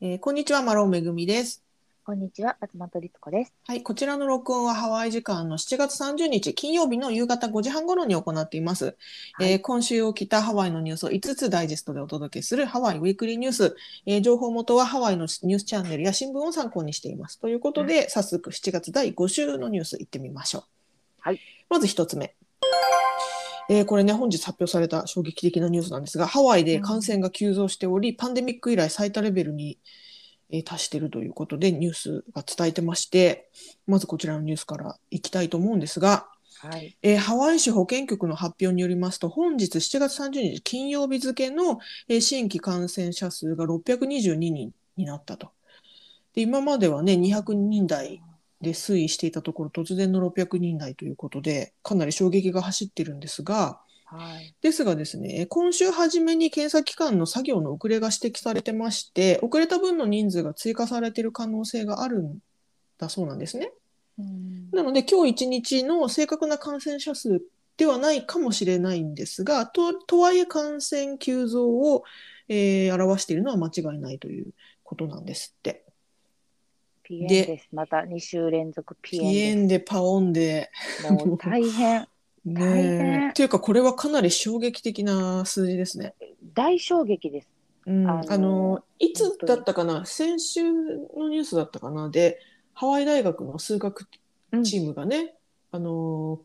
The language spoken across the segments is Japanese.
えーこんにちは、マロンめぐみです。こんにちは、松本律子です。はい、こちらの録音はハワイ時間の7月30日金曜日の夕方5時半頃に行っています。はいえー今週起きたハワイのニュースを5つダイジェストでお届けするハワイウィークリーニュース。えー情報元はハワイのニュースチャンネルや新聞を参考にしています。ということで、早速7月第5週のニュース行ってみましょう。はい。まず1つ目。えーこれね、本日発表された衝撃的なニュースなんですが、ハワイで感染が急増しており、パンデミック以来最多レベルに、えー達しているということで、ニュースが伝えてまして、まずこちらのニュースからいきたいと思うんですが、はい。えーハワイ市保健局の発表によりますと、本日7月30日金曜日付の、えー新規感染者数が622人になったと。で今まではね、200人台で推移していたところ、突然の600人台ということで、かなり衝撃が走ってるんですが、はい。ですがですね、今週初めに検査機関の作業の遅れが指摘されてまして、遅れた分の人数が追加されている可能性があるんだそうなんですね。うんなので、今日一日の正確な感染者数ではないかもしれないんですが、ととはいえ感染急増を、えー表しているのは間違いないということなんですって。ピエンでです。また2週連続ピピエエンンでパオンで。もう大変。ね大え変っていうか、これはかなり衝撃的な数字ですね。大衝撃です。うん、あのいつだったかな、先週のニュースだったかな、で、ハワイ大学の数学うんチームがね、あの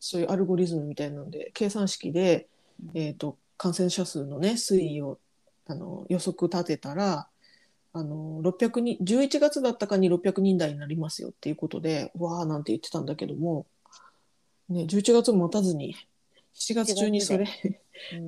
そういうアルゴリズムみたいなので、計算式で、えー、と感染者数の、ね、推移をあの予測立てたら、あの600人11月だったかに600人台になりますよっていうことで、わーなんて言ってたんだけども、ね、11月も待たずに、7月中にそれ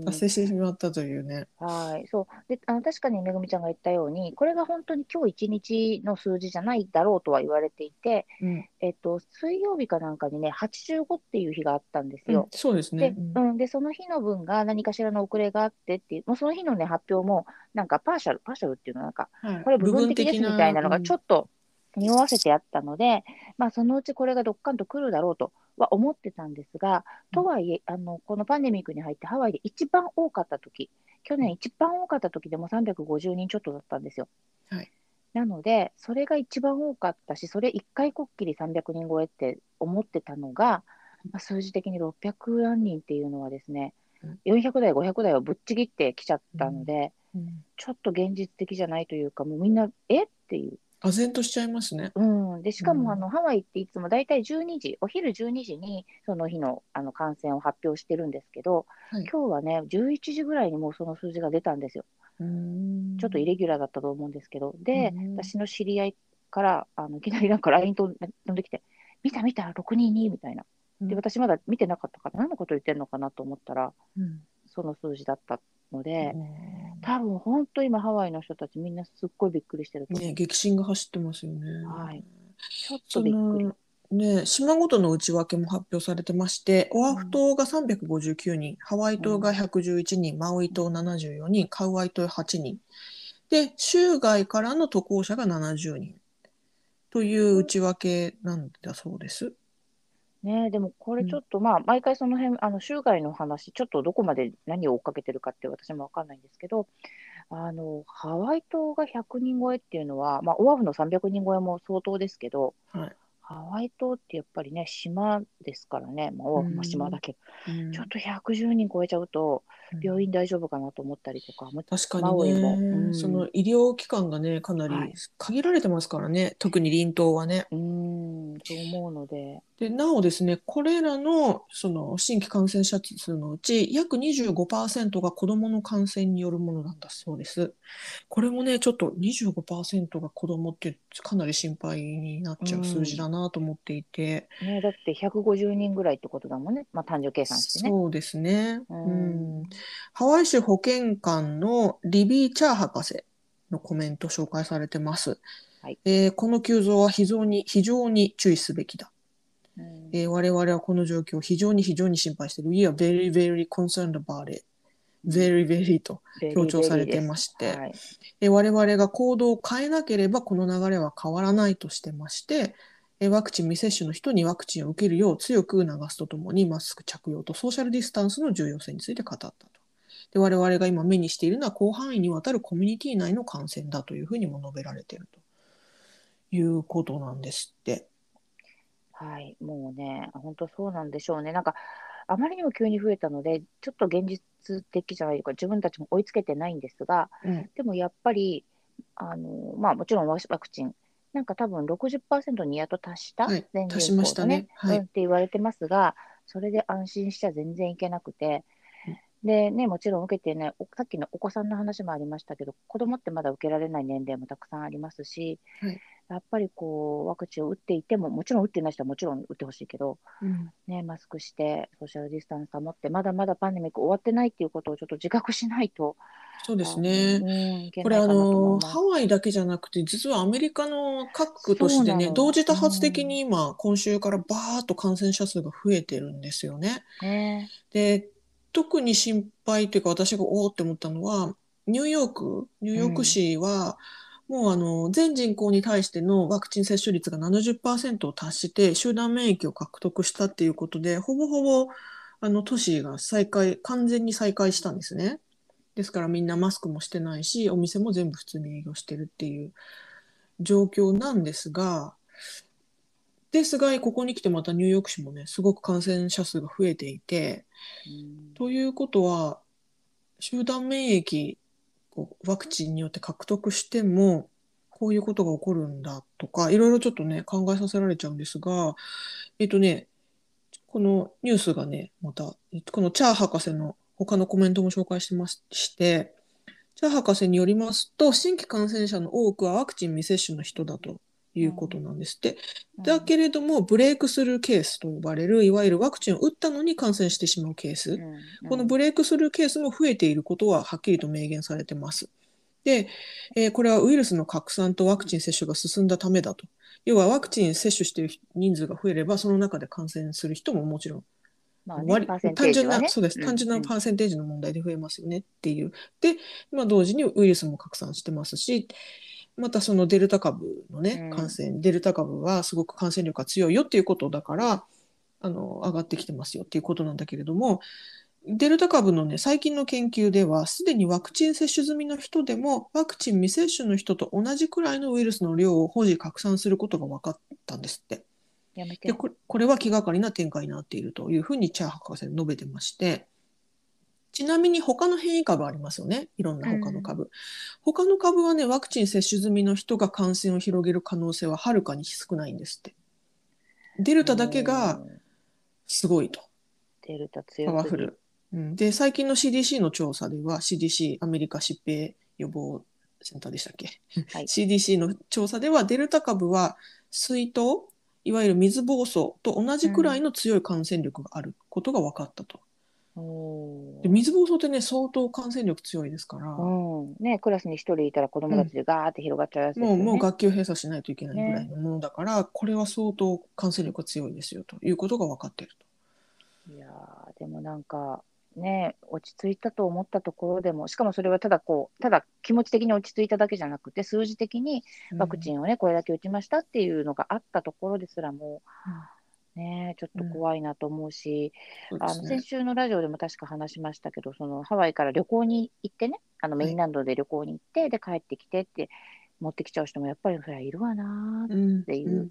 達成してしまったというね。はい。そう。で、あの、確かにめぐみちゃんが言ったように、これが本当に今日一日の数字じゃないだろうとは言われていて、うんえっと、水曜日かなんかにね、85っていう日があったんですうんよ。そうですねで。うん、で、その日の分が何かしらの遅れがあってっていう、もうその日のね、発表も、なんかパーシャル、パーシャルっていうのはなんか、はいこれ部分的ですみたいなのがちょっっと匂わせてあったので、まあ、そのうちこれがどっかんと来るだろうとは思ってたんですが、とはいえ、あのこのパンデミックに入ってハワイで一番多かった時去年一番多かった時でも350人ちょっとだったんですよ。はい。なので、それが一番多かったし、それ一回こっきり300人超えって思ってたのが、まあ、数字的に600何人っていうのはですね、400台、500台をぶっちぎってきちゃったので、うん。ちょっと現実的じゃないというか、もうみんな、え？っていう。唖然としちゃいますね。うん、でしかうん。もあの、ハワイっていつも大体12時、お昼12時にその日のあの感染を発表してるんですけど、はい。今日はね、11時ぐらいにもうその数字が出たんですよ。うん。ちょっとイレギュラーだったと思うんですけど、で、うん。私の知り合いからあのいきなりなんか LINE と飛んできて、見た見た、622みたいな。で、うん。私まだ見てなかったから、何のこと言ってんのかなと思ったら、うん。その数字だったので、うん多分本当今ハワイの人たちみんなすっごいびっくりしてると思う。ね、激震が走ってますよね。はいちょっそとびっくり。のね、島ごとの内訳も発表されてまして、オアフ島が359人、ハワイ島が111人、マウイ島74人、カウアイ島8人。で、州外からの渡航者が70人という内訳なんだそうです。ね。え、でもこれちょっと、まあ、毎回その辺、あの、州外の話、ちょっとどこまで何を追っかけてるかって私もわかんないんですけど、あの、ハワイ島が100人超えっていうのは、まあ、オアフの300人超えも相当ですけど、はい。ハワイ島ってやっぱりね、島ですからね、まあ、オアフも島だけど、うん。ちょっと110人超えちゃうと、うん病院大丈夫かなと思ったりとか、も確かにもね、うんその医療機関がね、かなりはい。限られてますからね、特に隣島はね。うーん、そう思うので、でなおですね、これらのその新規感染者数のうち、約25%が子どもの感染によるものなんだそうです。これもね、ちょっと25%が子どもってかなり心配になっちゃう数字だなと思っていて、ね、だって150人ぐらいってことだもんね、まあ、単純計算してね。そうですね、ううんんハワイ州保健官のリビー・チャー博士のコメント紹介されてます。はいえーこの急増は非常に非常に注意すべきだ。うんえー我々はこの状況を非常に非常に心配している。We are very, very concerned about it. very, very と強調されてまして、はいえー我々が行動を変えなければこの流れは変わらないとしてまして、えーワクチン未接種の人にワクチンを受けるよう強く促すとともにマスク着用とソーシャルディスタンスの重要性について語ったと。で我々が今目にしているのは広範囲にわたるコミュニティ内の感染だというふうにも述べられているということなんですって。はい、もうね、本当そうなんでしょうね。なんか、あまりにも急に増えたので、ちょっと現実的じゃないか、自分たちも追いつけてないんですが、うんでもやっぱり、あのまあ、もちろんワワクチン、なんか多分60%にやっと達した、はい全人口達しましたね。はい。うんって言われてますが、それで安心しちゃ全然いけなくて、でね、もちろん受けてね、おさっきのお子さんの話もありましたけど、子供ってまだ受けられない年齢もたくさんありますし、はいやっぱりこうワクチンを打っていても、もちろん打ってない人はもちろん打ってほしいけど、うんね、マスクして、ソーシャルディスタンス保って、まだまだパンデミック終わってないっていうことをちょっと自覚しないと、そうですね。うん、これあの。ハワイだけじゃなくて実はアメリカの各都市でそうなのね同時多発的に今今週からバーッと感染者数が増えてるんですよね。ねで特に心配というか私がおおって思ったのはニューヨークニューヨーク市は、もうあの全人口に対してのワクチン接種率が70%を達して集団免疫を獲得したっていうことでほぼほぼあの都市が再開完全に再開したんですね。ですからみんなマスクもしてないしお店も全部普通に営業してるっていう状況なんですがですがここに来てまたニューヨーク市もねすごく感染者数が増えていて。うんということは集団免疫こうワクチンによって獲得してもこういうことが起こるんだとかいろいろちょっとね考えさせられちゃうんですがえっとねこのニュースがねまたこのチャー博士の他のコメントも紹介してましてチャー博士によりますと新規感染者の多くはワクチン未接種の人だと。いうことなんですって。だけれども、ブレイクスルーケースと呼ばれる、いわゆるワクチンを打ったのに感染してしまうケース、うんこのブレイクスルーケースも増えていることははっきりと明言されてます。で、えーこれはウイルスの拡散とワクチン接種が進んだためだと。要はワクチン接種している人数が増えれば、その中で感染する人ももちろん単純な、そうです。うん単純なパーセンテージの問題で増えますよねっていう。で、まあ、同時にウイルスも拡散してますし、またそのデルタ株のねう、ん感染、デルタ株はすごく感染力が強いよっていうことだから、あの、上がってきてますよっていうことなんだけれども、デルタ株のね、最近の研究では、すでにワクチン接種済みの人でも、ワクチン未接種の人と同じくらいのウイルスの量を保持拡散することが分かったんですって。やめてで。これこれは気がかりな展開になっているというふうにチャー博士は述べてましてちなみに他の変異株ありますよね？いろんな他の株、他の株はねワクチン接種済みの人が感染を広げる可能性ははるかに少ないんですって。デルタだけがうんすごいと。デルタパ強すぎ。ワフル、うん、で最近の CDC の調査では CDC アメリカ疾病予防センターでしたっけ？はい。CDC の調査ではデルタ株は水痘いわゆる水疱瘡と同じくらいの強い感染力があることが分かったと。で水疱瘡ってね相当感染力強いですから、うん。ね、クラスに一人いたら子供たちでガーって広がっちゃうやつですよね。もうもう学級閉鎖しないといけないぐらいのものだから、これは相当感染力が強いですよということが分かっていると。いやーでもなんかね落ち着いたと思ったところでもしかもそれはただこうただ気持ち的に落ち着いただけじゃなくて数字的にワクチン、ンをねこれだけ打ちましたっていうのがあったところですらもねちょっと怖いなと思うし、あのそうですね。先週のラジオでも確か話しましたけどそのハワイから旅行に行ってねあのメインランドで旅行に行って、で帰ってきてって持ってきちゃう人もやっぱりそりゃいるわなーうんていう。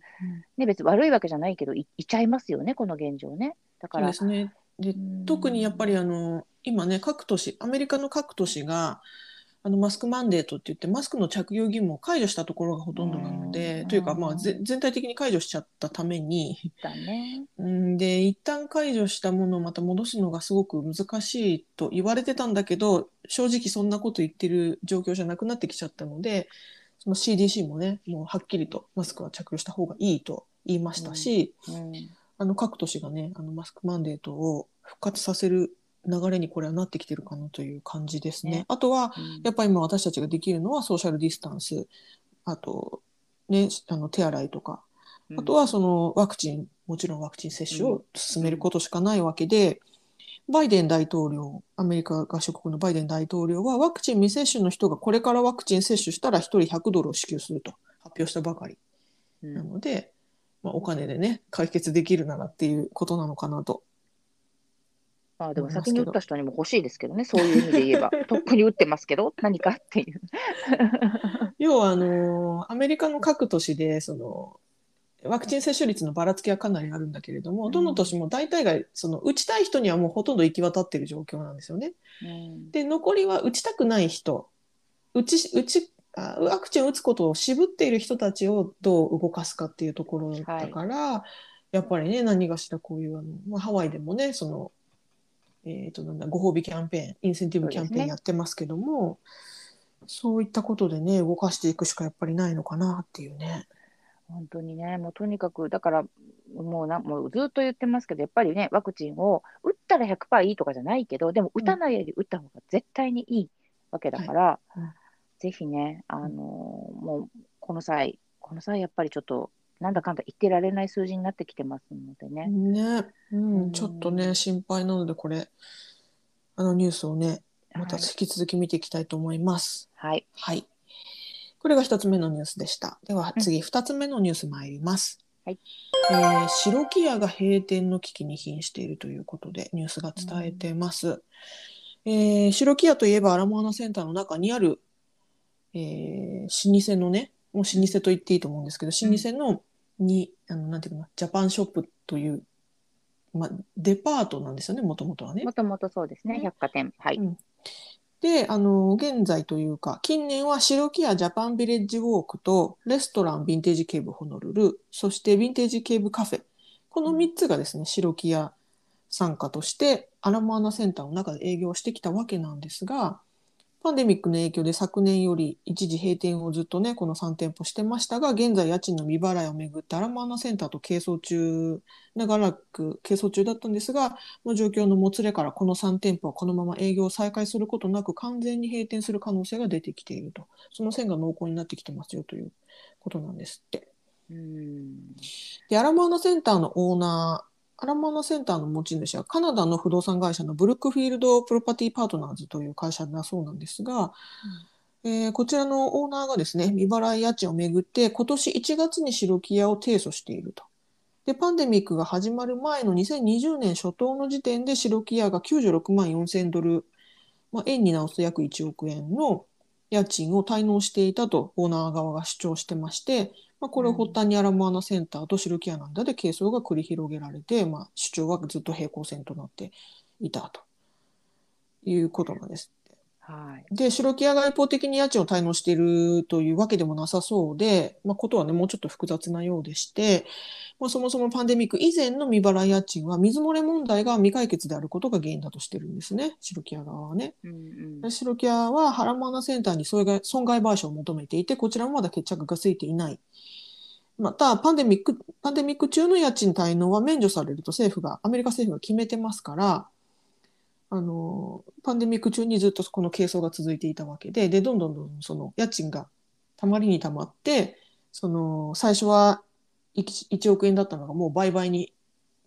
ね、別に悪いわけじゃないけどいいちゃいますよねこの現状ね。だからですね。で特にやっぱりあの今ね各都市アメリカの各都市があのマスクマンデートって言ってマスクの着用義務を解除したところがほとんどなので、うん。というか、まあ、ぜ全体的に解除しちゃったために。だね。うんで一旦解除したものをまた戻すのがすごく難しいと言われてたんだけど正直そんなこと言ってる状況じゃなくなってきちゃったのでその CDC もねもうはっきりとマスクは着用した方がいいと言いましたし、うん。あの各都市がねあのマスクマンデートを復活させる流れにこれはなってきてるかなという感じですね。ね。あとはうん。やっぱり今私たちができるのはソーシャルディスタンス。あと、ね、あの手洗いとか。あとはそのワクチンもちろんワクチン接種を進めることしかないわけで、バイデン大統領アメリカ合衆国のバイデン大統領はワクチン未接種の人がこれからワクチン接種したら1人100ドルを支給すると発表したばかり。うん。なので、まあ、お金でね解決できるならっていうことなのかなとまあでも先に打った人にも欲しいですけどね、そういう意味で言えば。とっくに打ってますけど、何かっていう。要はあのアメリカの各都市でそのワクチン接種率のばらつきはかなりあるんだけれども、うんどの都市も大体がその打ちたい人にはもうほとんど行き渡っている状況なんですよね。うんで残りは打ちたくない人打ち打ちあワクチンを打つことを渋っている人たちをどう動かすかっていうところだから、やっぱりね何がしらこういうあの、まあ、ハワイでもねその、えー、となんだご褒美キャンペーンインセンティブキャンペーンやってますけどもそういったことでね動かしていくしかやっぱりないのかなっていうね。本当にね、もうとにかく、だから、もうなもうずっと言ってますけど、やっぱりね、ワクチンを打ったら100%いいとかじゃないけど、でも打たないより打った方が絶対にいいわけだから、はい。うんぜひね、あのーもうこの際、この際、やっぱりちょっと、なんだかんだ言ってられない数字になってきてますのでね。ね、ううんん、ちょっとね心配なのでこれあのニュースをねまたはい引き続き見ていきたいと思います。はい。はい。これが一つ目のニュースでした。では次二つ目のニュース参ります。はい。えー白木屋が閉店の危機に瀕しているということでニュースが伝えてます。えー白木屋といえばアラモアナセンターの中にある、えー老舗のね、もう老舗と言っていいと思うんですけど、老舗のに、あの、なんていうかな、ジャパンショップという、まあ、デパートなんですよね、もともとはねも。ともとそうですね、ね百貨店。はい。うんで、あの、現在というか、近年は白木屋ジャパンビレッジウォークと、レストランヴィンテージケーブホノルル、そしてヴィンテージケーブカフェ。この3つがですね、白木屋参加として、アラモアナセンターの中で営業してきたわけなんですが、パンデミックの影響で昨年より一時閉店をずっとね、この3店舗してましたが、現在家賃の未払いをめぐってアラモアナセンターと係争中、長らく係争中だったんですが、の状況のもつれからこの3店舗はこのまま営業を再開することなく完全に閉店する可能性が出てきていると。その線が濃厚になってきてますよということなんですって。うん。で、アラモアナセンターのオーナー、アラモアナセンターの持ち主はカナダの不動産会社のブルックフィールド・プロパティ・パートナーズという会社だそうなんですが、えーこちらのオーナーがですね、未払い家賃をめぐって今年1月に白木屋を提訴していると。で、パンデミックが始まる前の2020年初頭の時点で白木屋が96万4000ドル、まあ、円に直すと約1億円の家賃を滞納していたとオーナー側が主張してまして、まあ、これを発端にアラモアナセンターと白木屋なんだで係争が繰り広げられて、まあ、主張はずっと平行線となっていたということなんです。はい。で、白木屋が一方的に家賃を滞納しているというわけでもなさそうで、まあ、ことはね、もうちょっと複雑なようでして、まあ、そもそもパンデミック以前の未払い家賃は水漏れ問題が未解決であることが原因だとしてるんですね、白木屋側はね。うんで白木屋はハラモアナセンターに損害損害賠償を求めていて、こちらもまだ決着がついていない。また、パンデミック、パンデミック中の家賃滞納は免除されると政府が、アメリカ政府が決めてますから、あの、パンデミック中にずっとこの係争が続いていたわけで、で、どんどんどんどんその家賃がたまりにたまって、その、最初は 1, 1億円だったのがもう倍々に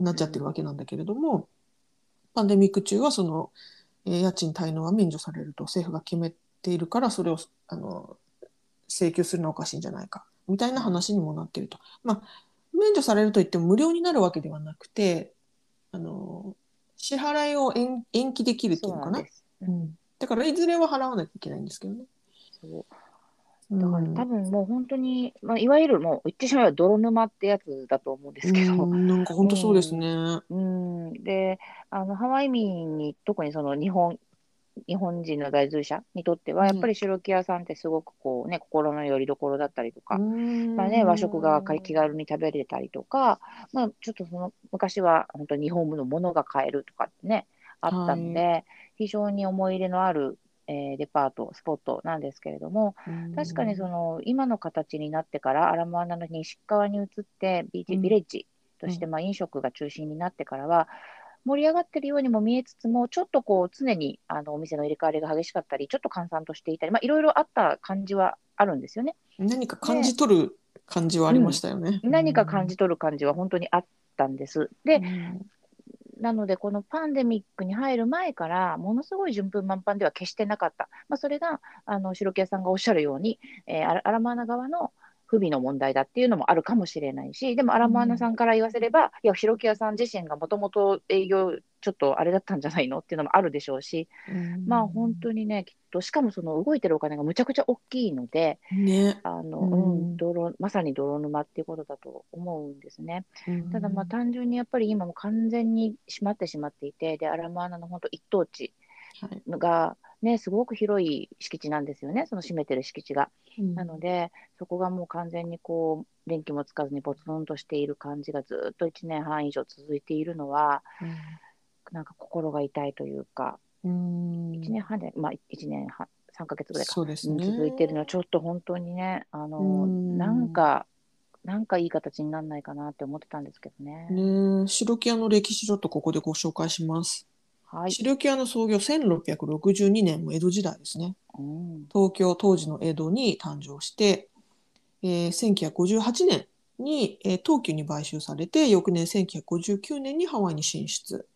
なっちゃってるわけなんだけれども、パンデミック中はその、え家賃滞納は免除されると政府が決めているから、それをあの請求するのはおかしいんじゃないか、みたいな話にもなってると。まあ、免除されるといっても無料になるわけではなくて、あの支払いを延延期できるっていのかな？そうんだからいずれは払わなきゃいけないんですけどね。そう。うんだから多分もう本当に、まあ、いわゆるもう言ってしまえば泥沼ってやつだと思うんですけど、うんなんか本当そうですね。うん、で、あの、ハワイ民に、特にその日本、日本人の在住者にとっては、やっぱり白木屋さんってすごくこうね、心の拠り所だったりとか、まあね、和食が気軽に食べれたりとか、まあ、ちょっとその昔は本当に日本のものが買えるとかってね、あったんで、非常に思い入れのある、えーデパート、スポットなんですけれども、確かにその今の形になってからアラモアナの西側に移ってビーチうん。ビレッジとしてまあ飲食が中心になってからは盛り上がってるようにも見えつつもちょっとこう常にあのお店の入れ替わりが激しかったりちょっと閑散としていたりまあいろいろあった感じはあるんですよね。何か感じ取る感じはありましたよね。何か感じ取る感じは本当にあったんです。でうんなので、このパンデミックに入る前から、ものすごい順風満帆では決してなかった。まあ、それが、あの、白木屋さんがおっしゃるように、えアラマーナ側の、不備の問題だっていうのもあるかもしれないし、でもアラモアナさんから言わせれば、いや、白木屋さん自身がもともと営業、ちょっとあれだったんじゃないのっていうのもあるでしょうし、まあ本当にね、きっと、しかもその動いてるお金がむちゃくちゃ大きいので、ね。あの、うんうん、泥、まさに泥沼っていうことだと思うんですね。ただまあ単純にやっぱり今も完全に閉まってしまっていて、で、アラモアナの本当一等地はいが、ね、すごく広い敷地なんですよね、その占めてる敷地が。なので、そこがもう完全にこう、電気もつかずにポツンとしている感じがずっと1年半以上続いているのは、なんか心が痛いというか、うん1年半で、まあ1年半、3ヶ月ぐらいか、ね。続いているのはちょっと本当にね、あの、うんなんか、なんかいい形にならないかなって思ってたんですけどね。ね白木屋の歴史ちょっとここでご紹介します。はい。白木屋の創業1662年も江戸時代ですね。うん。東京当時の江戸に誕生して、えー1958年に、えー東急に買収されて翌年1959年にハワイに進出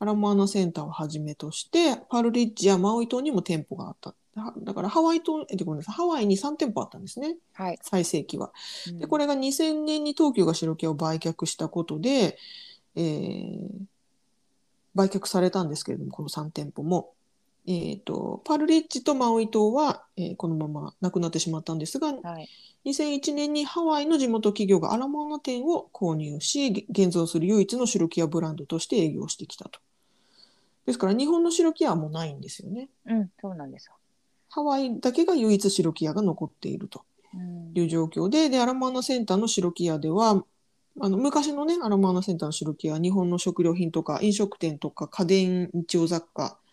アラモアナセンターをはじめとしてパールリッジやマウイ島にも店舗があっただだからハワイ島えごめんなさいハワイに3店舗あったんですねはい。最盛期は。うんでこれが2000年に東急が白木屋を売却したことで、えー売却されたんですけれどもこの3店舗も。えー、とパールリッジとマウイ島は、えーこのままなくなってしまったんですがはい。2001年にハワイの地元企業がアラモアナ店を購入しげ現存する唯一の白木屋ブランドとして営業してきたと。ですから日本の白木屋はもうないんですよね。うん、そうなんですよ。ハワイだけが唯一白木屋が残っていると。うんいう状況で、で、アラモアナセンターの白木屋では、あの昔のね、アラモアナセンターの白木屋は日本の食料品とか飲食店とか家電、日用雑貨、う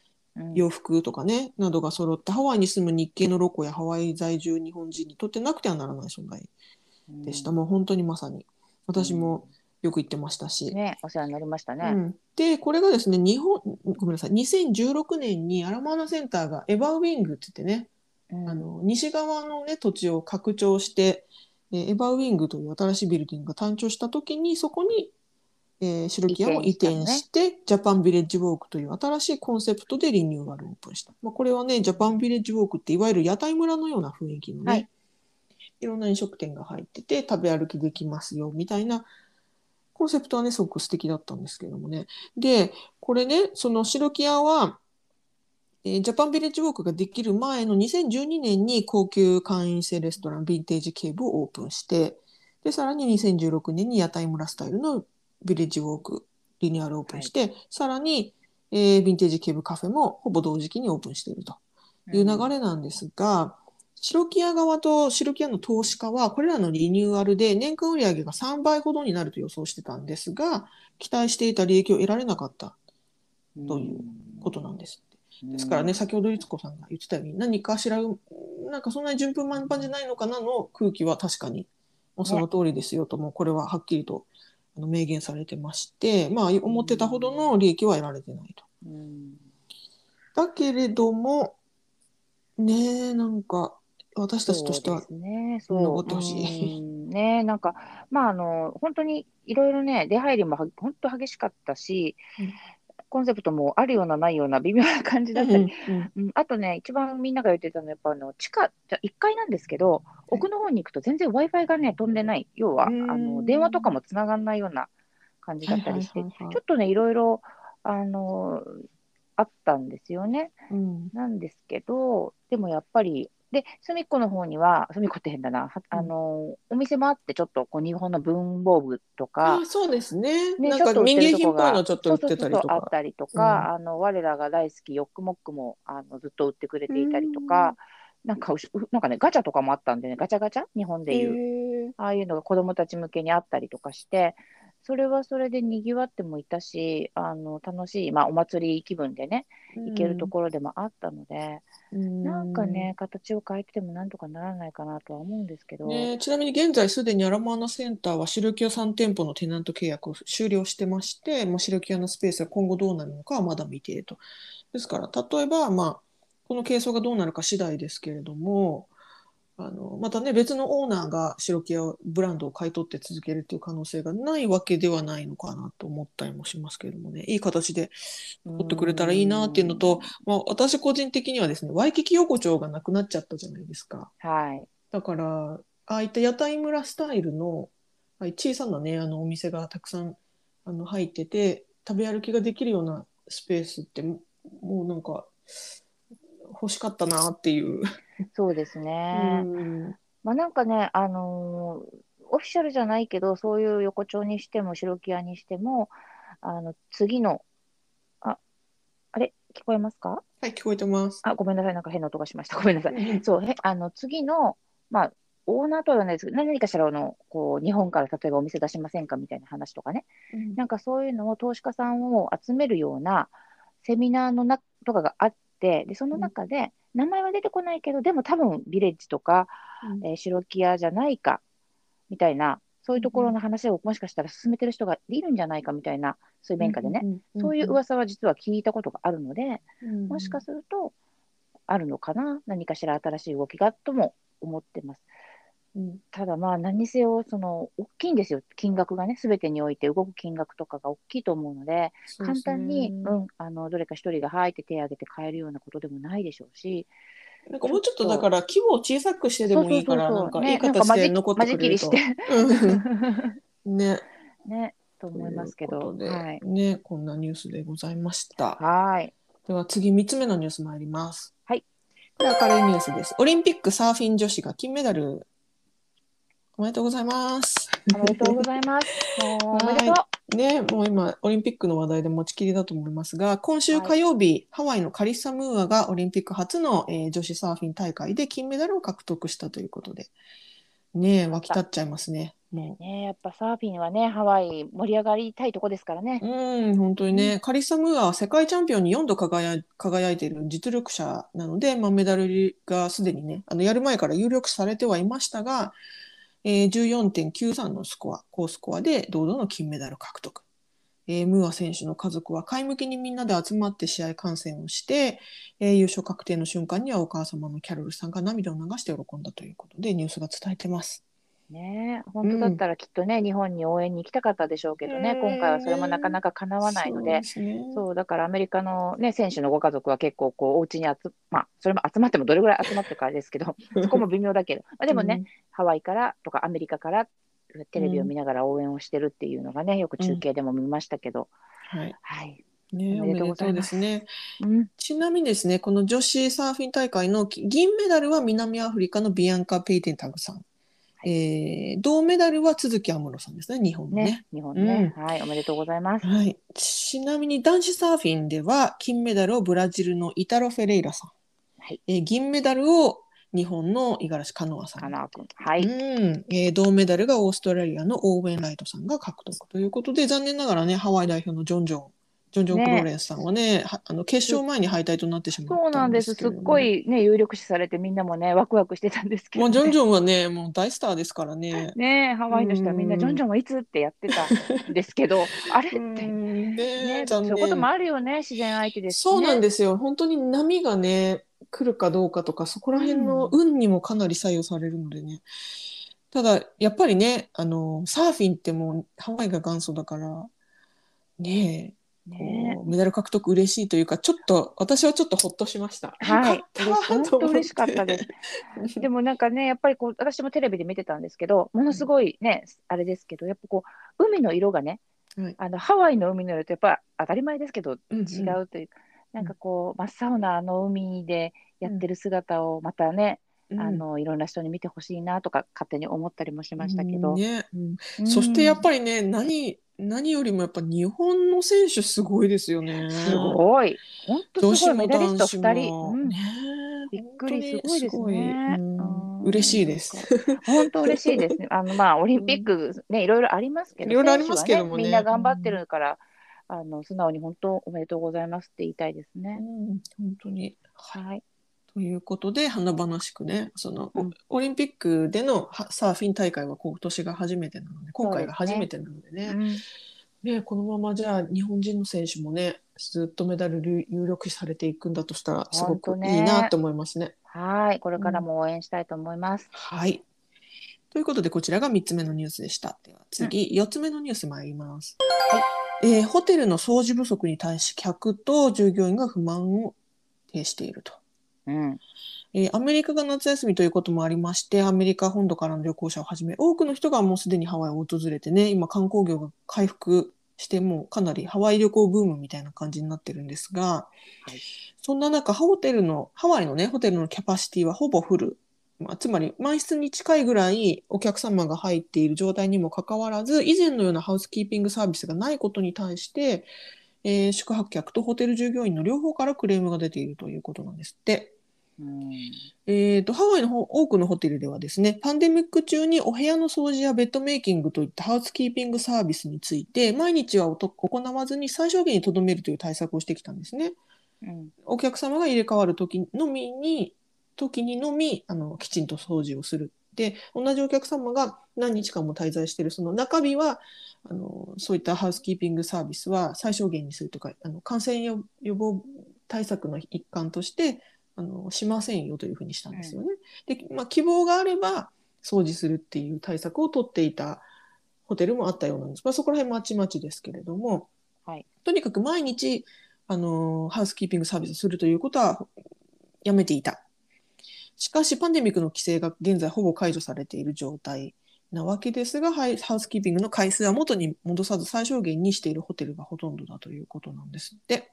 ん洋服とかね、などが揃って、ハワイに住む日系のロコやハワイ在住日本人にとってなくてはならない存在でした。もう本当にまさに。私もよく言ってましたし。ね、お世話になりましたね。うん、で、これがですね、日本、ごめんなさい、2016年にアラモアナセンターがエバーウィングって言ってね、うんあの西側の、ね、土地を拡張して、えーエバーウィングという新しいビルディングが誕生した時にそこに、えー白木屋を移転してジャパンビレッジウォークという新しいコンセプトでリニューアルオープンした、まあ、これはねジャパンビレッジウォークっていわゆる屋台村のような雰囲気のね、はい。い、ろんな飲食店が入ってて食べ歩きできますよみたいなコンセプトはねすごく素敵だったんですけどもね。でこれねその白木屋はえージャパンビレッジウォークができる前の2012年に高級会員制レストランヴィンテージケーブをオープンしてでさらに2016年に屋台村スタイルのビレッジウォークリニューアルオープンして、さらに、えーヴィンテージケーブカフェもほぼ同時期にオープンしているという流れなんですが、白木屋側と白木屋の投資家はこれらのリニューアルで年間売上が3倍ほどになると予想してたんですが期待していた利益を得られなかったということなんですって。ですからね、先ほど律子さんが言ってたように、何かしら、うんなんかそんなに順風満帆じゃないのかなの空気は確かに、もうその通りですよと、もうこれははっきりとあの明言されてまして、まあ、思ってたほどの利益は得られてないと。うん。だけれども、ねえ、なんか、私たちとしては残ってほしい。うん。ね、なんか、まあ、あの、本当にいろいろね、出入りもは本当激しかったし、うんコンセプトもあるようなないような微妙な感じだったり、うんうんうん、あとね、一番みんなが言ってたのは、やっぱあの地下、じゃ1階なんですけど、奥の方に行くと全然 Wi-Fi がね、飛んでない。要は、あうん。の電話とかもつながんないような感じだったりして、はいはいはいはい。ちょっとね、いろいろ、あの、あったんですよね。うん。なんですけど、でもやっぱり、で、隅っこの方には、隅っこって変だな、はあの、お店もあって、ちょっとこう日本の文房具とか、あそうですね。ねなんかちょっと売って民芸品っぽいのちょっと売ってたりとそうそうそうあっか。たりとか、あの我らが大好きヨックモックもあのずっと売ってくれていたりとか、なんかなんかねガチャとかもあったんでねガチャガチャ？日本でいう、ああいうのが子どもたち向けにあったりとかしてそれはそれでにぎわってもいたしあの楽しい、まあ、お祭り気分でね行けるところでもあったので、なんかね形を変えてもなんとかならないかなとは思うんですけど、ね、ちなみに現在すでにアラモアナセンターは白木屋3店舗のテナント契約を終了してまして、もう白木屋のスペースが今後どうなるのかはまだ未定と。ですから、例えば、まあ、この係争がどうなるか次第ですけれども、あのまたね、別のオーナーが白木屋ブランドを買い取って続けるっていう可能性がないわけではないのかなと思ったりもしますけれどもね、いい形で取ってくれたらいいなっていうのと、まあ、私個人的にはですね、ワイキキ横丁がなくなっちゃったじゃないですか。はい、だから、ああいった屋台村スタイルの、はい、小さなねあのお店がたくさんあの入ってて食べ歩きができるようなスペースってももうなんか欲しかったなっていう。そうですね。うんまあなんかね、あのーオフィシャルじゃないけど、そういう横丁にしても、白木屋にしても、あの、次の、あ、あれ？聞こえますか？はい聞こえてます。あ、ごめんなさい。なんか変な音がしました。ごめんなさい。そう、へあの、次の、まあ、オーナーとは言わないですけど、何かしらの、こう、日本から例えばお店出しませんかみたいな話とかね。うんなんかそういうのを投資家さんを集めるようなセミナーのなとかがあって、で、その中で、名前は出てこないけど、でも多分ビレッジとか、えー白木屋じゃないか、みたいな、そういうところの話をもしかしたら進めてる人がいるんじゃないかみたいな、水面下でね、そういう噂は実は聞いたことがあるので、うん。もしかすると、あるのかな、何かしら新しい動きがとも思ってます。うんただまあ何にせよ、その、大きいんですよ、金額がね、すべてにおいて動く金額とかが大きいと思うので、ね簡単に、うん、あの、どれか一人が入って手を挙げて買えるようなことでもないでしょうし、なんかもうちょっとだから規模を小さくしてでもいいから、なんかいい形で残ってくれると。りして、うん ね。ね、と思いますけど、はい。ね、こんなニュースでございました。はい。では次、3つ目のニュース参ります。はい。これは明るいニュースです。オリンピックサーフィン女子が金メダル。おめでとうございます。おめでとうございます。もうおめでとう。ね、もう今、オリンピックの話題で持ちきりだと思いますが、今週火曜日、ハワイのカリッサ・ムーアがオリンピック初の、えー女子サーフィン大会で金メダルを獲得したということで、ねえ、沸き立っちゃいますね。もねやっぱサーフィンはね、ハワイ盛り上がりたいとこですからねう。。うん、本当にね、カリッサ・ムーアは世界チャンピオンに4度輝い輝いている実力者なので、まあ、メダルがすでにね、あのやる前から有力視されてはいましたが、えー、14.93のスコア、高スコアで堂々の金メダル獲得。えームーア選手の家族は買い向きにみんなで集まって試合観戦をして、えー優勝確定の瞬間にはお母様のキャロルさんが涙を流して喜んだということでニュースが伝えてます。ね。本当だったらきっとね、日本に応援に行きたかったでしょうけどね、今回はそれもなかなか叶わないので、そうね。だからアメリカのね、選手のご家族は結構こう、お家に集まあ、それも集まってもどれぐらい集まってるかですけど、そこも微妙だけど、まあ、でもね、ハワイからとかアメリカからテレビを見ながら応援をしてるっていうのがね、よく中継でも見ましたけど、うんはい。はい。ね、おめでとうでとうですね。うん、ちなみにですね、この女子サーフィン大会の銀メダルは南アフリカのビアンカ・ペイテンタグさん。えー銅メダルは都築安室さんですね、日本のね。ね、日本ね、はい、おめでとうございます。はい、ちなみに男子サーフィンでは金メダルをブラジルのイタロ・フェレイラさん、はいえー銀メダルを日本の五十嵐カノアさん、かな君。はい。うんえー銅メダルがオーストラリアのオーウェン・ライトさんが獲得ということで残念ながらねハワイ代表のジョン・ジョンジョン・ジョン・ねクローレンスさんはねはあの決勝前に敗退となってしまったそうなんです。すっごいね、有力視されて、みんなもね、ワクワクしてたんですけど、ね。ジョン・ジョンはねもう大スターですからね。ねハワイの人はみんな、うんジョンジョンはいつってやってたんですけど、あれって。うんねね、そういうこともあるよね、自然相手です。そうなんですよ。本当に波がね、来るかどうかとか、そこら辺の運にもかなり左右されるのでね。ただ、やっぱりね、あの、サーフィンってもうハワイが元祖だから、ねえ、ね。メダル獲得嬉しいというか、ちょっと、私はちょっとほっとしました。はい。本当嬉しかった。です。でもなんかね、やっぱりこう、私もテレビで見てたんですけど、ものすごいね、あれですけど、やっぱこう、海の色がね、はい。あのハワイの海の色とやっぱ当たり前ですけど、うんうん。違うというか、なんかこう、真っ青なあの海でやってる姿をまたね、うん。あのいろんな人に見てほしいなとか勝手に思ったりもしましたけど、ねうんうん。そしてやっぱりね、何、何よりもやっぱ日本の選手すごいですよね。すごい、本当すごい。メダリスト男子も。2人、うん。ね。びっくりすごいですね。嬉しいです。本当嬉しいですね。あのまあオリンピックね、いろいろありますけど、いろいろありますけどもね。みんな頑張ってるから、あの素直に本当おめでとうございますって言いたいですうね。ん。本当に。はい。はい。ということで華々しくねその、うんオリンピックでのはサーフィン大会は今年が初めてなので今回が初めてなのでねうんねこのままじゃあ日本人の選手もねずっとメダル有有力視されていくんだとしたらすごくいいなって思いますね。はい、これからも応援したいと思います。はい。ということで、こちらが3つ目のニュースでした。では次、4つ目のニュース参ります。えーホテルの掃除不足に対し、客と従業員が不満を呈していると。うん。えーアメリカが夏休みということもありまして、アメリカ本土からの旅行者をはじめ、多くの人がもうすでにハワイを訪れてね、今観光業が回復して、もうかなりハワイ旅行ブームみたいな感じになってるんですが、はいそんな中、ホテルの、ハワイのね、ホテルのキャパシティはほぼフル。まあ、つまり満室に近いぐらいお客様が入っている状態にもかかわらず、以前のようなハウスキーピングサービスがないことに対して、えー宿泊客とホテル従業員の両方からクレームが出ているということなんですって。うんえー、とハワイの方多くのホテルではですね、パンデミック中にお部屋の掃除やベッドメイキングといったハウスキーピングサービスについて、毎日は行わずに最小限にとどめるという対策をしてきたんですね。うんお客様が入れ替わる時のみに、時にのみあのきちんと掃除をする。で、同じお客様が何日間も滞在しているその中日はあの、そういったハウスキーピングサービスは最小限にするとか、あの感染予予防対策の一環としてあのしませんよというふうにしたんですよね。で、まあ、希望があれば掃除するっていう対策を取っていたホテルもあったようなんです。まあ、そこら辺まちまちですけれども、はいとにかく毎日あのハウスキーピングサービスをするということはやめていた。しかし、パンデミックの規制が現在ほぼ解除されている状態なわけですが、ハウスキーピングの回数は元に戻さず最小限にしているホテルがほとんどだということなんですって。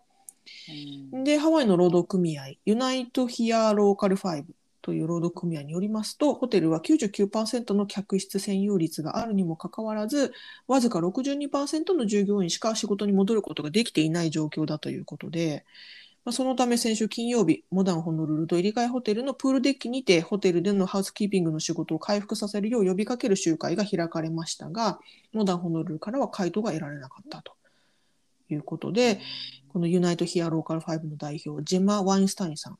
で、ハワイの労働組合、ユナイト・ヒア・ローカル5という労働組合によりますと、ホテルは99%の客室占有率があるにもかかわらず、わずか62%の従業員しか仕事に戻ることができていない状況だということで、まあ、そのため先週金曜日、モダンホノルルと入り替えホテルのプールデッキにて、ホテルでのハウスキーピングの仕事を回復させるよう呼びかける集会が開かれましたが、モダンホノルルからは回答が得られなかったと。いうことで、このユナイト・ヒア・ローカル5の代表、ジェマ・ワインスタインさん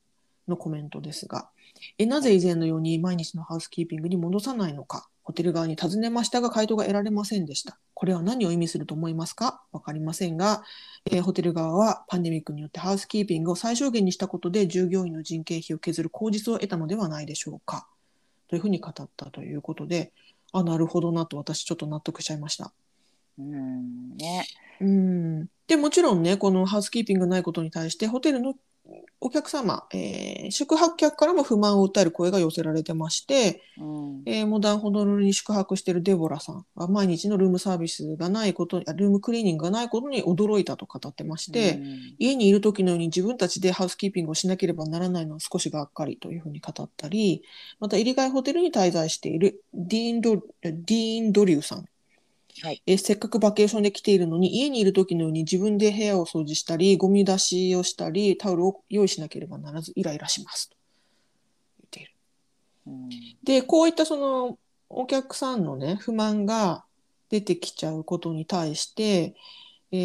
のコメントですが、えなぜ以前のように毎日のハウスキーピングに戻さないのか、ホテル側に尋ねましたが、回答が得られませんでした。これは何を意味すると思いますか？わかりませんが、えーホテル側はパンデミックによってハウスキーピングを最小限にしたことで従業員の人件費を削る口実を得たのではないでしょうか。というふうに語ったということで、あ、なるほどなと私ちょっと納得しちゃいました。うんね。うん。でもちろんね、このハウスキーピングがないことに対して、ホテルのお客様、えー宿泊客からも不満を訴える声が寄せられてまして、うん。えーモダンホノルルに宿泊しているデボラさんは、毎日のルームサービスがないことルームクリーニングがないことに驚いたと語ってまして、うん。家にいる時のように自分たちでハウスキーピングをしなければならないのは少しがっかりというふうに語ったり、また入り替えホテルに滞在しているディーンドディーンドリューさん。はいえせっかくバケーションで来ているのに家にいる時のように自分で部屋を掃除したりゴミ出しをしたりタオルを用意しなければならずイライラしますと言っている。うんでこういったそのお客さんのね不満が出てきちゃうことに対して、え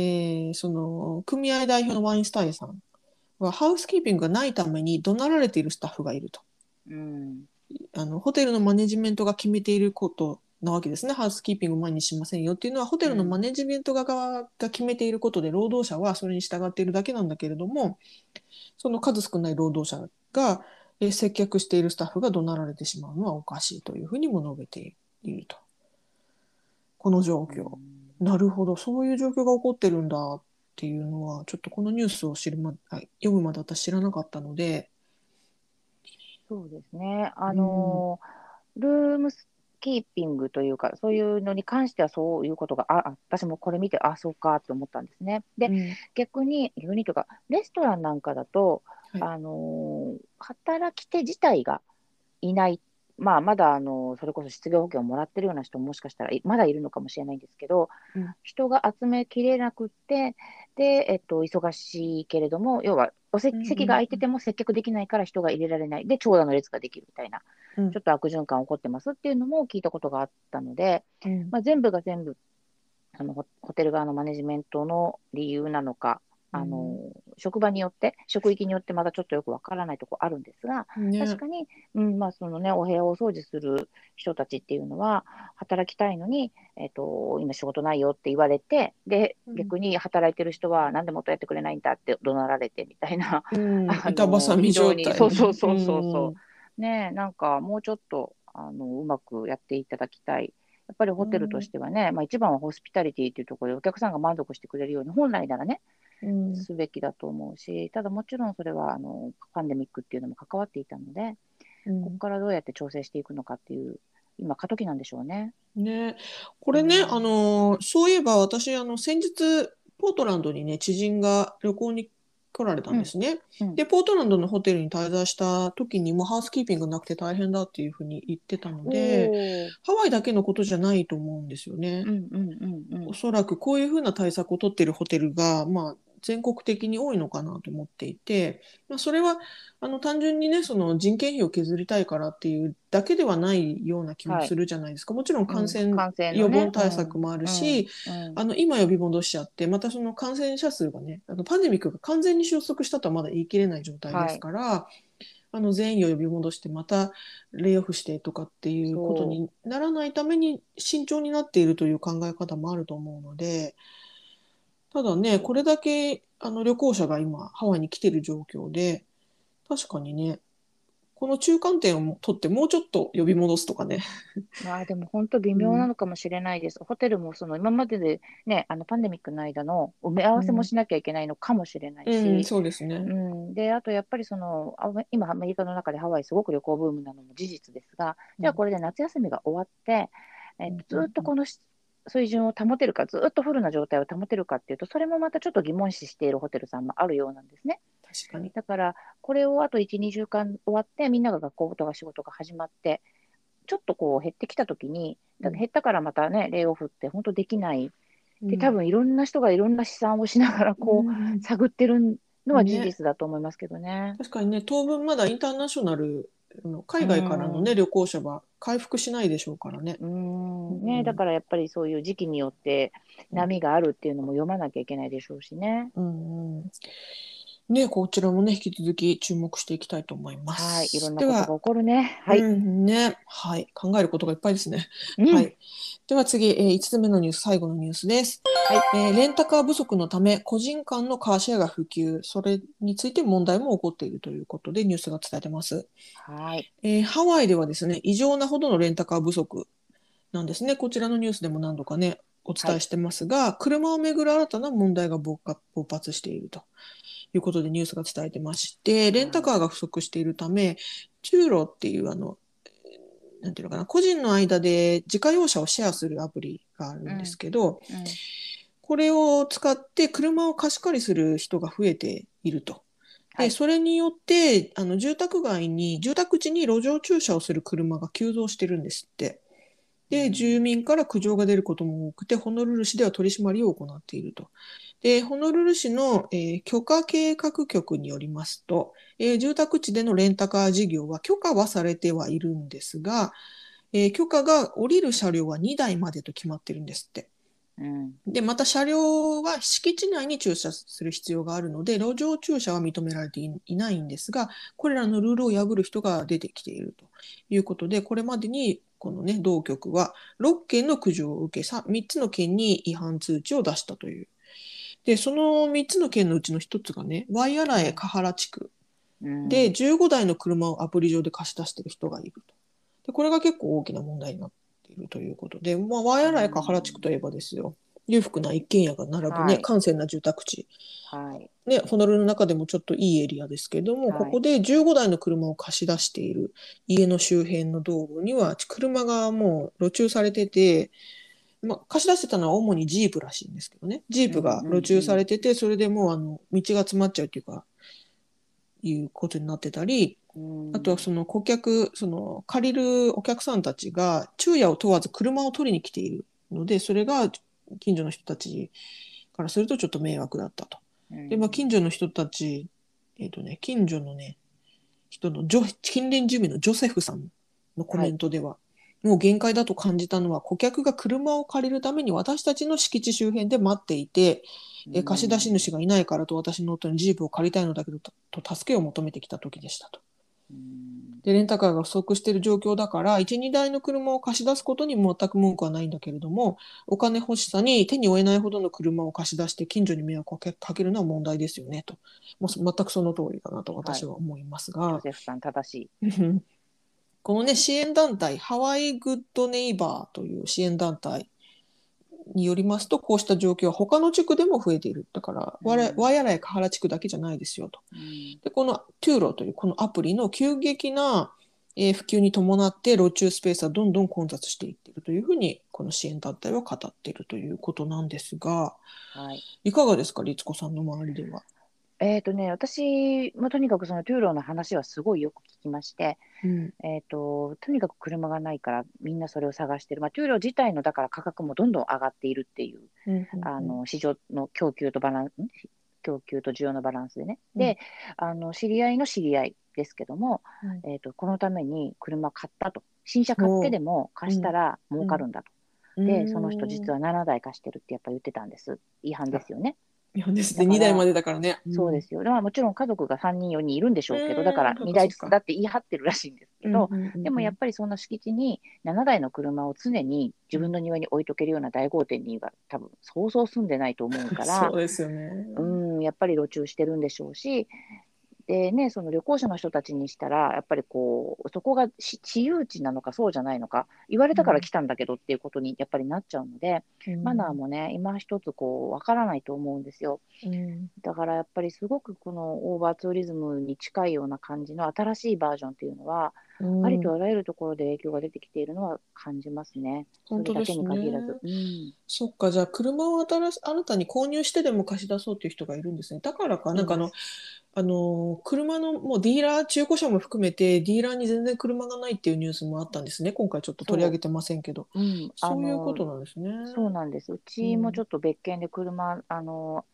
ーその組合代表のワインスタインさんはハウスキーピングがないために怒鳴られているスタッフがいると。うんあのホテルのマネジメントが決めていることなわけですね。ハウスキーピングを前にしませんよっていうのはホテルのマネジメント側が決めていることで労働者はそれに従っているだけなんだけれどもその数少ない労働者がえー接客しているスタッフが怒鳴られてしまうのはおかしいというふうにも述べていると。この状況。なるほど、そういう状況が起こってるんだっていうのは、ちょっとこのニュースを知るまあ読むまで私知らなかったので、そうですね。あのールームキーピングというか、そういうのに関してはそういうことが、あ、あ私もこれ見て、あ、そうかって思ったんですね。で、うん。逆に、逆にというか、レストランなんかだと、はい。あのー働き手自体がいない、まあ、まだ、あのーそれこそ失業保険をもらってるような人ももしかしたらいまだいるのかもしれないんですけど、うん。人が集めきれなくって、で、えっと、忙しいけれども、要は、お席が空いてても接客できないから人が入れられない。で、長蛇の列ができるみたいな、うんちょっと悪循環起こってますっていうのも聞いたことがあったので、うん。まあ、全部が全部あのホホテル側のマネジメントの理由なのか、あの職場によって、職域によってまだちょっとよくわからないところあるんですが、ね。確かに、うんまあそのね、お部屋をお掃除する人たちっていうのは、働きたいのに、えっと今仕事ないよって言われて、でうん。逆に働いてる人は、なんでもっとやってくれないんだって怒鳴られてみたいな、うん、板挟み状態、そうそうそうそうそうねえ、なんかもうちょっとあのうまくやっていただきたい。やっぱりホテルとしてはね、まあ、一番はホスピタリティっていうところでお客さんが満足してくれるように、本来ならね、うん。すべきだと思うし、ただもちろんそれはあのパンデミックっていうのも関わっていたので、うん。ここからどうやって調整していくのかっていう、今、過渡期なんでしょうね。ね、これね、うん。あのそういえば私あの先日ポートランドにね知人が旅行に来られたんですね。うんうんでポートランドのホテルに滞在した時にもハウスキーピングなくて大変だっていうふうに言ってたのでハワイだけのことじゃないと思うんですよね。うんうんうんうんおそらくこういうふうな対策を取っているホテルが、まあ、全国的に多いのかなと思っていて、まあ、それはあの単純にねその人件費を削りたいからっていうだけではないような気もするじゃないですか、もちろん感染予ね。防対策もあるし、うん。うん。あの今呼び戻しちゃってまたその感染者数がねあのパンデミックが完全に収束したとはまだ言い切れない状態ですから、あの全員を呼び戻してまたレイオフしてとかっていうことにならないために慎重になっているという考え方もあると思うのでただねこれだけあの旅行者が今ハワイに来てる状況で確かにねこの中間点を取ってもうちょっと呼び戻すとかね。まあでも本当微妙なのかもしれないです。ホテルもその今まででね、あのパンデミックの間の埋め合わせもしなきゃいけないのかもしれないし、うん、そうですね。うん、で、あとやっぱりその、あ今、アメリカの中でハワイすごく旅行ブームなのも事実ですが、じゃあこれで夏休みが終わって、えっと、ずっとこのし水準を保てるか、ずっとフルな状態を保てるかっていうと、それもまたちょっと疑問視しているホテルさんもあるようなんですね。確かに。だから、これをあと1、2週間終わって、みんなが学校とか仕事が始まって、ちょっとこう減ってきたときに、だ減ったからまたね、レイオフって本当できない。で、多分いろんな人がいろんな試算をしながら、こう、うん探ってるのは事実だと思いますけどね。確かにね当分まだインターナショナルの海外からのね、う旅行者は回復しないでしょうからね。うんうんね、だからやっぱりそういう時期によって波があるっていうのも読まなきゃいけないでしょうしね。うんうんねこちらもね引き続き注目していきたいと思います。はい、いろんなことが起こるね。はい。うんねはい考えることがいっぱいですね。うんはい。では次、えー、5つ目のニュース、最後のニュースです。えーレンタカー不足のため、個人間のカーシェアが普及、それについて問題も起こっているということで、ニュースが伝えてます。はい。えーハワイではですね、異常なほどのレンタカー不足なんですね。こちらのニュースでも何度かね、お伝えしてますが、車をめぐる新たな問題が勃発しているということでニュースが伝えてまして、レンタカーが不足しているため、チューロっていうあの、なんていうのかな、個人の間で自家用車をシェアするアプリがあるんですけど、うんこれを使って車を貸し借りする人が増えていると。はいでそれによってあの住宅街に住宅地に路上駐車をする車が急増してるんですって。で住民から苦情が出ることも多くてホノルル市では取り締まりを行っていると。でホノルル市の、えー許可計画局によりますと、えー住宅地でのレンタカー事業は許可はされてはいるんですが、えー許可が下りる車両は2台までと決まってるんですって。うんで、また車両は敷地内に駐車する必要があるので、路上駐車は認められていいないんですが、これらのルールを破る人が出てきているということで、これまでにこのね、同局は6件の苦情を受け、さ3つの件に違反通知を出したという。で、その3つの件のうちの1つがね、ワイアラエカハラ地区うんで15台の車をアプリ上で貸し出している人がいると。で、これが結構大きな問題になっているということで、まあ、ワイアラエカハラ地区といえばですよ、裕福な一軒家が並ぶね、はい閑静な住宅地。はい。ね、ホノルルの中でもちょっといいエリアですけれども、はいここで15台の車を貸し出している家の周辺の道路には車がもう路駐されてて、まあ、貸し出してたのは主にジープらしいんですけどね、ジープが路駐されてて、それでもうあの道が詰まっちゃうっていうか、いうことになってたり、うん。あとはその顧客、その借りるお客さんたちが昼夜を問わず車を取りに来ているので、それが近所の人たちからするとちょっと迷惑だったと。うんで、まあ、近所の人たち、えっ、とね、近所のね、人のジョ、近隣住民のジョセフさんのコメントでは、もう限界だと感じたのは、顧客が車を借りるために私たちの敷地周辺で待っていて、え貸し出し主がいないからと私の夫にジープを借りたいのだけど、とと助けを求めてきた時でしたと。うんで、レンタカーが不足している状況だから、1、2台の車を貸し出すことに全く文句はないんだけれども、お金欲しさに手に負えないほどの車を貸し出して近所に迷惑をかけるのは問題ですよね、と。もう全くその通りだなと私は思いますジがョ、セフさん、正しい。このね、支援団体、ハワイグッドネイバーという支援団体によりますとこうした状況は他の地区でも増えているだから、うんワイヤラやカハラ地区だけじゃないですよと。うんでこのトゥーロというこのアプリの急激な、えー普及に伴って路中スペースはどんどん混雑していっているというふうにこの支援団体は語っているということなんですがはい。いかがですか律子さんの周りでは。えっ、とね、私もとにかくその Turo の話はすごいよく聞きまして、うんえっ、と、とにかく車がないからみんなそれを探してる。まあ、 Turo 自体のだから価格もどんどん上がっているっていう、あの、市場の供給とバランス、ん？供給と需要のバランスでね。で、あの、知り合いの知り合いですけども、うんえっ、と、このために車買ったと。新車買ってでも貸したら儲かるんだと。で、その人実は7台貸してるってやっぱ言ってたんです。違反ですよね。いやですねだから2台までだからね。そうですよ。まあもちろん家族が3人、4人いるんでしょうけど、うんだからそうか2台だって言い張ってるらしいんですけど、でもやっぱりそんな敷地に7台の車を常に自分の庭に置いとけるような大豪邸には多分そうそう住んでないと思うから そう、ですよね。うん、やっぱり路中してるんでしょうし、でね、その旅行者の人たちにしたら、やっぱりこう、そこがし私有地なのかそうじゃないのか、言われたから来たんだけどっていうことにやっぱりなっちゃうので、マナーもね、今一つこう、わからないと思うんですよ。うん。だからやっぱりすごくこのオーバーツーリズムに近いような感じの新しいバージョンっていうのは、うんありとあらゆるところで影響が出てきているのは感じますね。本当ですねそ限らず。うんそっか、じゃあ車を新し新たに購入してでも貸し出そうという人がいるんですね。だからか、なんかあの、あの、車のもうディーラー、中古車も含めて、ディーラーに全然車がないっていうニュースもあったんですね。今回ちょっと取り上げてませんけど。うん、あそういうのことなんですね。そうなんです。うちもちょっと別件で車、あの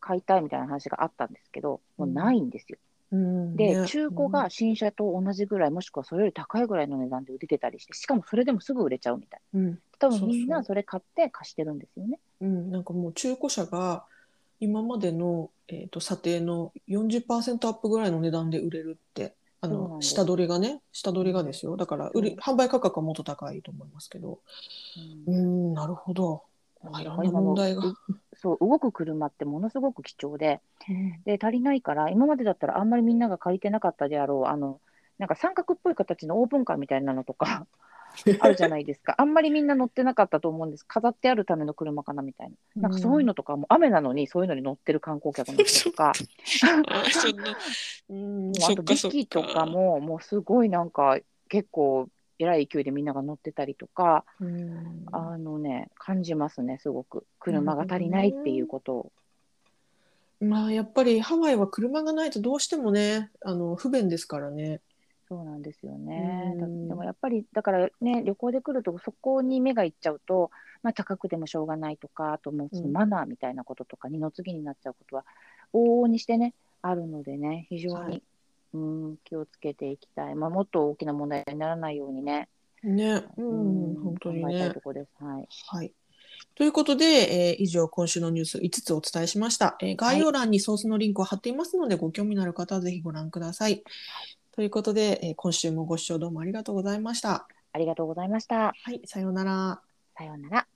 買いたいみたいな話があったんですけど、もうないんですよ。うんで、ね。中古が新車と同じぐらい、もしくはそれより高いぐらいの値段で売れてたりして、しかもそれでもすぐ売れちゃうみたいうん、な。多そうそう分みんなそれ買って貸してるんですよね。うん、なんかもう中古車が今までの、えー、と査定の40%アップぐらいの値段で売れるってあのそうなんです。下取りがね下取りがですよ。だから売り、うん。販売価格はもっと高いと思いますけど。ううんんなるほど、あ問題が。うそう動く車ってものすごく貴重でで足りないから今までだったらあんまりみんなが借りてなかったであろうあのなんか三角っぽい形のオープンカーみたいなのとか あるじゃないですか。あんまりみんな乗ってなかったと思うんです。飾ってあるための車かなみたいな。なんかそういうのとかもう雨なのにそういうのに乗ってる観光客の人と か。あとデッキとか。ももうすごいなんか結構えらい勢いでみんなが乗ってたりとかうんあのね感じますねすごく車が足りないっていうことを。まあやっぱりハワイは車がないとどうしてもねあの不便ですからね。そうなんですよね。だうんでもやっぱり、だからね、旅行で来ると、そこに目がいっちゃうと、まあ、高くてもしょうがないとか、あともうそのうんマナーみたいなこととか、二の次になっちゃうことは、往々にしてね、あるのでね、非常に、はいうん気をつけていきたい。まあ、もっと大きな問題にならないようにね、ね、う、うん本当にねいと。ころです。はい。はい。ということで、えー以上、今週のニュース5つお伝えしました、えー概要欄にソースのリンクを貼っていますので、ご興味のある方はぜひご覧ください。ということで、えー今週もご視聴どうもありがとうございました。ありがとうございました。はい、さようなら。さようなら。